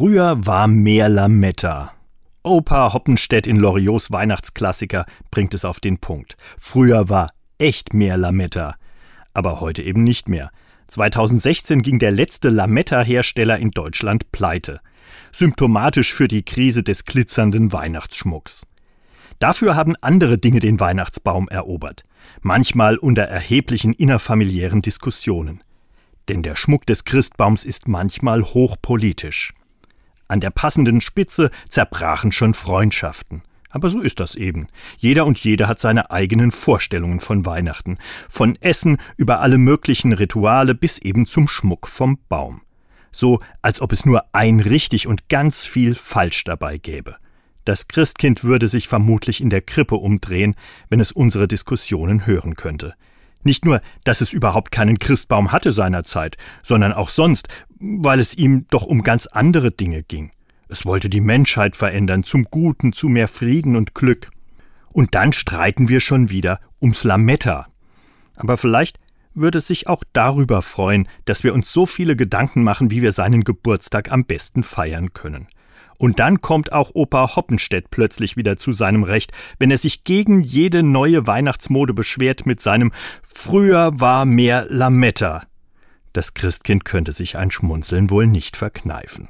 Früher war mehr Lametta. Opa Hoppenstedt in Loriots Weihnachtsklassiker bringt es auf den Punkt. Früher war echt mehr Lametta. Aber heute eben nicht mehr. 2016 ging der letzte Lametta-Hersteller in Deutschland pleite. Symptomatisch für die Krise des glitzernden Weihnachtsschmucks. Dafür haben andere Dinge den Weihnachtsbaum erobert. Manchmal unter erheblichen innerfamiliären Diskussionen. Denn der Schmuck des Christbaums ist manchmal hochpolitisch. An der passenden Spitze zerbrachen schon Freundschaften. Aber so ist das eben. Jeder und jede hat seine eigenen Vorstellungen von Weihnachten. Von Essen über alle möglichen Rituale bis eben zum Schmuck vom Baum. So, als ob es nur ein richtig und ganz viel falsch dabei gäbe. Das Christkind würde sich vermutlich in der Krippe umdrehen, wenn es unsere Diskussionen hören könnte. Nicht nur, dass es überhaupt keinen Christbaum hatte seinerzeit, sondern auch sonst, weil es ihm doch um ganz andere Dinge ging. Es wollte die Menschheit verändern, zum Guten, zu mehr Frieden und Glück. Und dann streiten wir schon wieder ums Lametta. Aber vielleicht würde es sich auch darüber freuen, dass wir uns so viele Gedanken machen, wie wir seinen Geburtstag am besten feiern können. Und dann kommt auch Opa Hoppenstedt plötzlich wieder zu seinem Recht, wenn er sich gegen jede neue Weihnachtsmode beschwert mit seinem Früher war mehr Lametta. Das Christkind könnte sich ein Schmunzeln wohl nicht verkneifen.